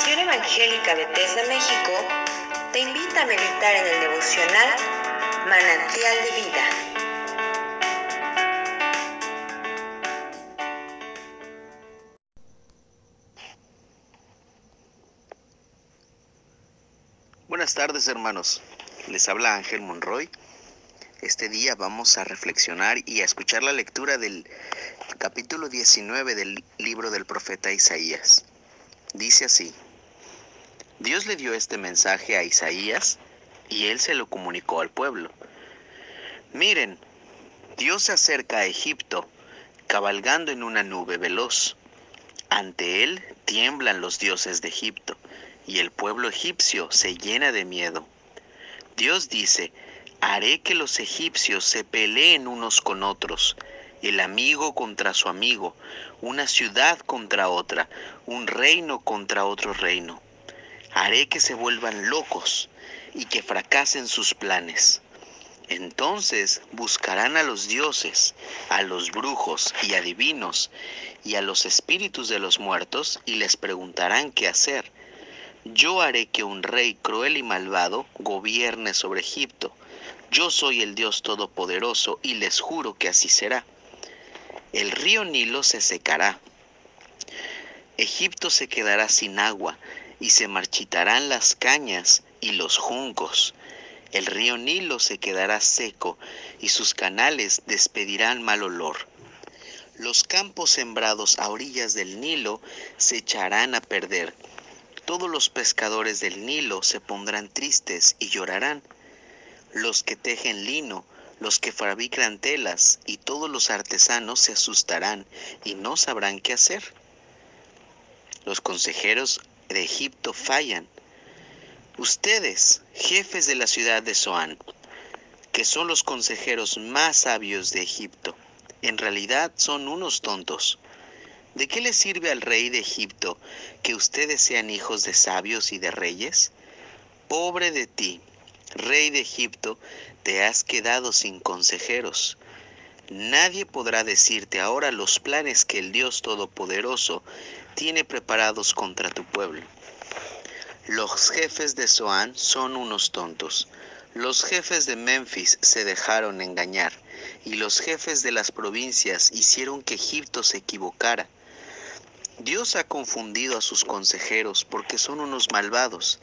Misión Evangélica Bethesda México te invita a meditar en el devocional Manantial de Vida. Buenas tardes hermanos, les habla Ángel Monroy. Este día vamos a reflexionar y a escuchar la lectura del capítulo 19 del libro del profeta Isaías. Dice así, Dios le dio este mensaje a Isaías y él se lo comunicó al pueblo. Miren, Dios se acerca a Egipto, cabalgando en una nube veloz. Ante él tiemblan los dioses de Egipto, y el pueblo egipcio se llena de miedo. Dios dice, haré que los egipcios se peleen unos con otros, el amigo contra su amigo, una ciudad contra otra, un reino contra otro reino haré que se vuelvan locos y que fracasen sus planes. Entonces buscarán a los dioses, a los brujos y adivinos, y a los espíritus de los muertos, y les preguntarán qué hacer. Yo haré que un rey cruel y malvado gobierne sobre Egipto. Yo soy el Dios Todopoderoso, y les juro que así será. El río Nilo se secará. Egipto se quedará sin agua, y se marchitarán las cañas y los juncos. El río Nilo se quedará seco y sus canales despedirán mal olor. Los campos sembrados a orillas del Nilo se echarán a perder. Todos los pescadores del Nilo se pondrán tristes y llorarán. Los que tejen lino, los que fabrican telas y todos los artesanos se asustarán y no sabrán qué hacer. Los consejeros de Egipto fallan. Ustedes, jefes de la ciudad de Zoán, que son los consejeros más sabios de Egipto, en realidad son unos tontos. ¿De qué le sirve al rey de Egipto que ustedes sean hijos de sabios y de reyes? Pobre de ti, rey de Egipto, te has quedado sin consejeros. Nadie podrá decirte ahora los planes que el Dios Todopoderoso tiene preparados contra tu pueblo. Los jefes de Zoán son unos tontos. Los jefes de Memphis se dejaron engañar, y los jefes de las provincias hicieron que Egipto se equivocara. Dios ha confundido a sus consejeros porque son unos malvados.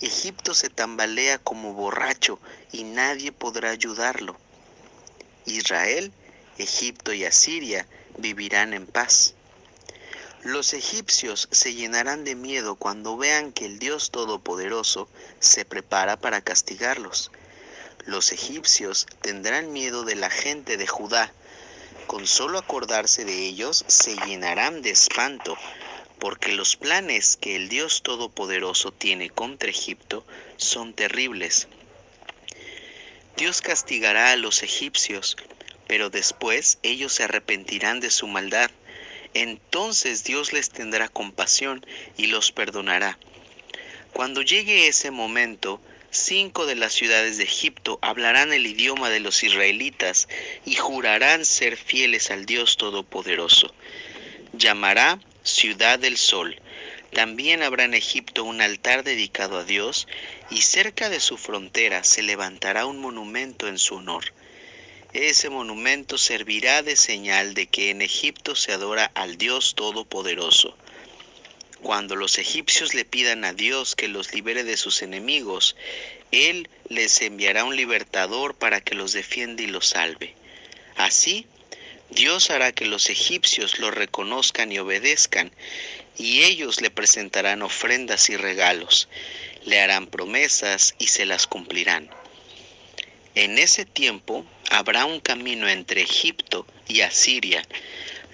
Egipto se tambalea como borracho y nadie podrá ayudarlo. Israel, Egipto y Asiria vivirán en paz. Los egipcios se llenarán de miedo cuando vean que el Dios Todopoderoso se prepara para castigarlos. Los egipcios tendrán miedo de la gente de Judá. Con solo acordarse de ellos se llenarán de espanto, porque los planes que el Dios Todopoderoso tiene contra Egipto son terribles. Dios castigará a los egipcios, pero después ellos se arrepentirán de su maldad. Entonces Dios les tendrá compasión y los perdonará. Cuando llegue ese momento, cinco de las ciudades de Egipto hablarán el idioma de los israelitas y jurarán ser fieles al Dios Todopoderoso. Llamará ciudad del sol también habrá en Egipto un altar dedicado a Dios y cerca de su frontera se levantará un monumento en su honor. Ese monumento servirá de señal de que en Egipto se adora al Dios Todopoderoso. Cuando los egipcios le pidan a Dios que los libere de sus enemigos, Él les enviará un libertador para que los defienda y los salve. Así, Dios hará que los egipcios lo reconozcan y obedezcan, y ellos le presentarán ofrendas y regalos, le harán promesas y se las cumplirán. En ese tiempo habrá un camino entre Egipto y Asiria.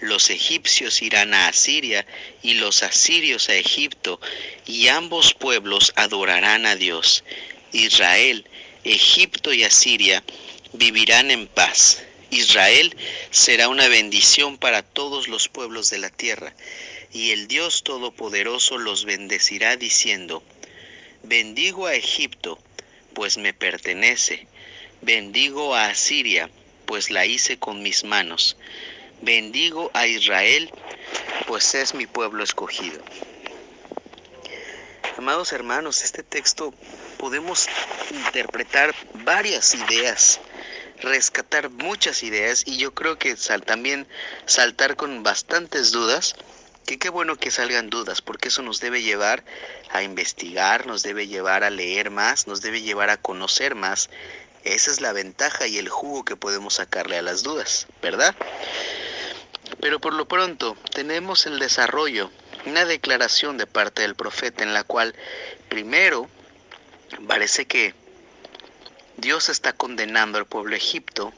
Los egipcios irán a Asiria y los asirios a Egipto, y ambos pueblos adorarán a Dios. Israel, Egipto y Asiria vivirán en paz. Israel será una bendición para todos los pueblos de la tierra, y el Dios Todopoderoso los bendecirá diciendo, bendigo a Egipto, pues me pertenece, bendigo a Asiria, pues la hice con mis manos, bendigo a Israel, pues es mi pueblo escogido. Amados hermanos, este texto podemos interpretar varias ideas, rescatar muchas ideas y yo creo que también saltar con bastantes dudas, que qué bueno que salgan dudas, porque eso nos debe llevar a investigar, nos debe llevar a leer más, nos debe llevar a conocer más. Esa es la ventaja y el jugo que podemos sacarle a las dudas, ¿verdad? Pero por lo pronto tenemos el desarrollo una declaración de parte del profeta en la cual primero parece que Dios está condenando al pueblo Egipto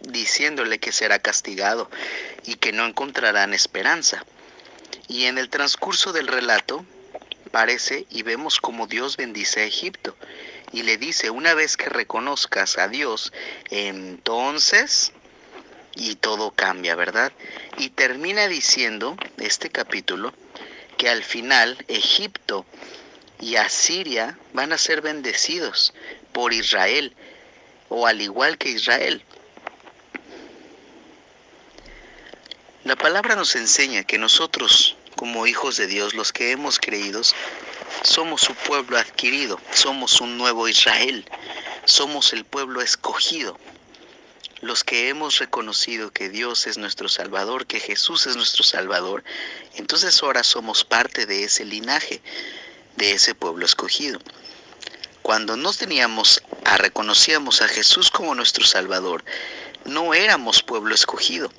diciéndole que será castigado y que no encontrarán esperanza. Y en el transcurso del relato parece y vemos como Dios bendice a Egipto y le dice, una vez que reconozcas a Dios, entonces y todo cambia, ¿verdad? Y termina diciendo este capítulo que al final Egipto y Asiria van a ser bendecidos por Israel o al igual que Israel. La palabra nos enseña que nosotros, como hijos de Dios, los que hemos creído, somos su pueblo adquirido, somos un nuevo Israel, somos el pueblo escogido los que hemos reconocido que Dios es nuestro Salvador, que Jesús es nuestro Salvador, entonces ahora somos parte de ese linaje, de ese pueblo escogido. Cuando no teníamos a reconocíamos a Jesús como nuestro Salvador, no éramos pueblo escogido.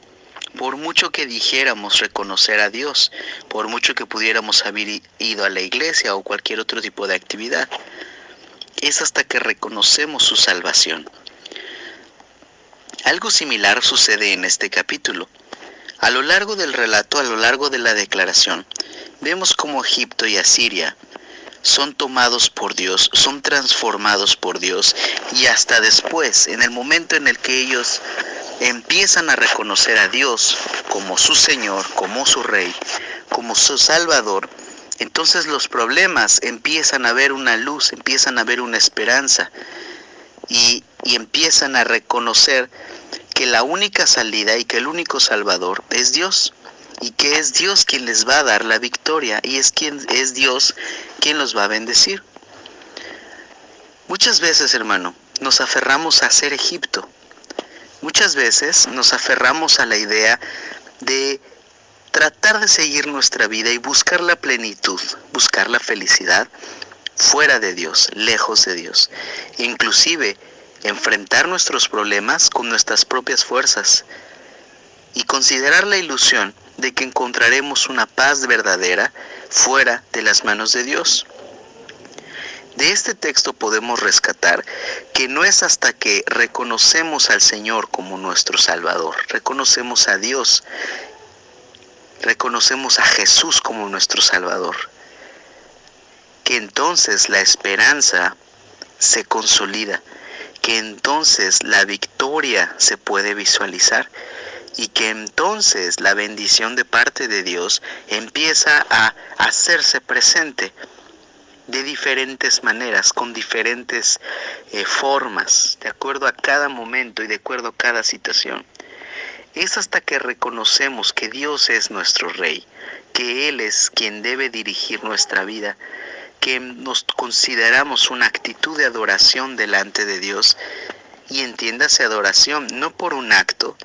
Por mucho que dijéramos reconocer a Dios, por mucho que pudiéramos haber ido a la iglesia o cualquier otro tipo de actividad, es hasta que reconocemos su salvación. Algo similar sucede en este capítulo. A lo largo del relato, a lo largo de la declaración, vemos cómo Egipto y Asiria son tomados por Dios, son transformados por Dios y hasta después, en el momento en el que ellos empiezan a reconocer a Dios como su Señor, como su Rey, como su Salvador, entonces los problemas empiezan a ver una luz, empiezan a ver una esperanza y, y empiezan a reconocer que la única salida y que el único salvador es Dios y que es Dios quien les va a dar la victoria y es quien es Dios quien los va a bendecir. Muchas veces, hermano, nos aferramos a ser Egipto. Muchas veces nos aferramos a la idea de tratar de seguir nuestra vida y buscar la plenitud, buscar la felicidad fuera de Dios, lejos de Dios. Inclusive enfrentar nuestros problemas con nuestras propias fuerzas y considerar la ilusión de que encontraremos una paz verdadera fuera de las manos de Dios. De este texto podemos rescatar que no es hasta que reconocemos al Señor como nuestro Salvador, reconocemos a Dios, reconocemos a Jesús como nuestro Salvador, que entonces la esperanza se consolida que entonces la victoria se puede visualizar y que entonces la bendición de parte de Dios empieza a hacerse presente de diferentes maneras, con diferentes eh, formas, de acuerdo a cada momento y de acuerdo a cada situación. Es hasta que reconocemos que Dios es nuestro Rey, que Él es quien debe dirigir nuestra vida, que nos consideramos una actitud de adoración delante de Dios y entiéndase adoración no por un acto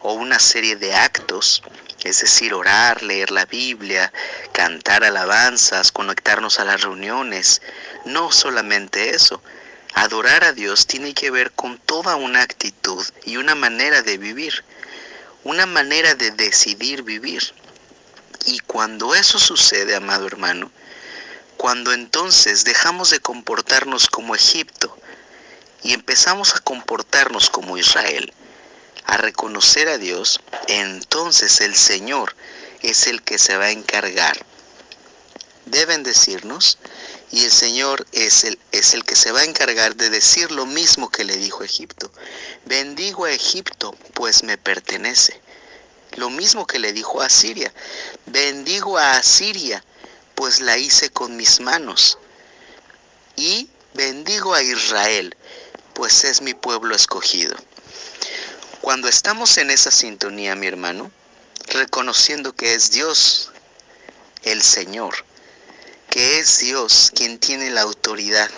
o una serie de actos, es decir, orar, leer la Biblia, cantar alabanzas, conectarnos a las reuniones, no solamente eso. Adorar a Dios tiene que ver con toda una actitud y una manera de vivir, una manera de decidir vivir. Y cuando eso sucede, amado hermano, cuando entonces dejamos de comportarnos como Egipto y empezamos a comportarnos como Israel, a reconocer a Dios, entonces el Señor es el que se va a encargar de bendecirnos y el Señor es el, es el que se va a encargar de decir lo mismo que le dijo Egipto. Bendigo a Egipto, pues me pertenece. Lo mismo que le dijo a Siria. Bendigo a Asiria, pues la hice con mis manos. Y bendigo a Israel, pues es mi pueblo escogido. Cuando estamos en esa sintonía, mi hermano, reconociendo que es Dios el Señor, que es Dios quien tiene la autoridad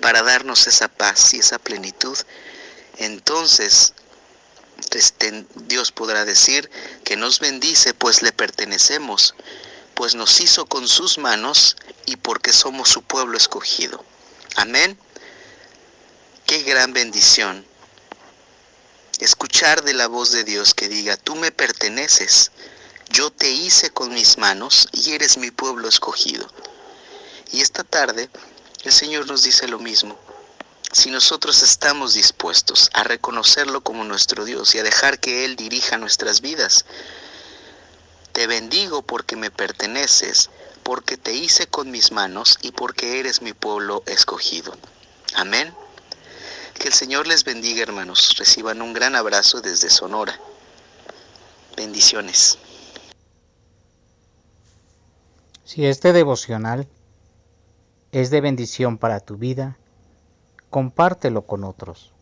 para darnos esa paz y esa plenitud, entonces este, Dios podrá decir que nos bendice pues le pertenecemos, pues nos hizo con sus manos y porque somos su pueblo escogido. Amén. Qué gran bendición escuchar de la voz de Dios que diga, tú me perteneces, yo te hice con mis manos y eres mi pueblo escogido. Y esta tarde el Señor nos dice lo mismo. Si nosotros estamos dispuestos a reconocerlo como nuestro Dios y a dejar que Él dirija nuestras vidas, te bendigo porque me perteneces, porque te hice con mis manos y porque eres mi pueblo escogido. Amén. Que el Señor les bendiga, hermanos. Reciban un gran abrazo desde Sonora. Bendiciones. Si este devocional es de bendición para tu vida, compártelo con otros.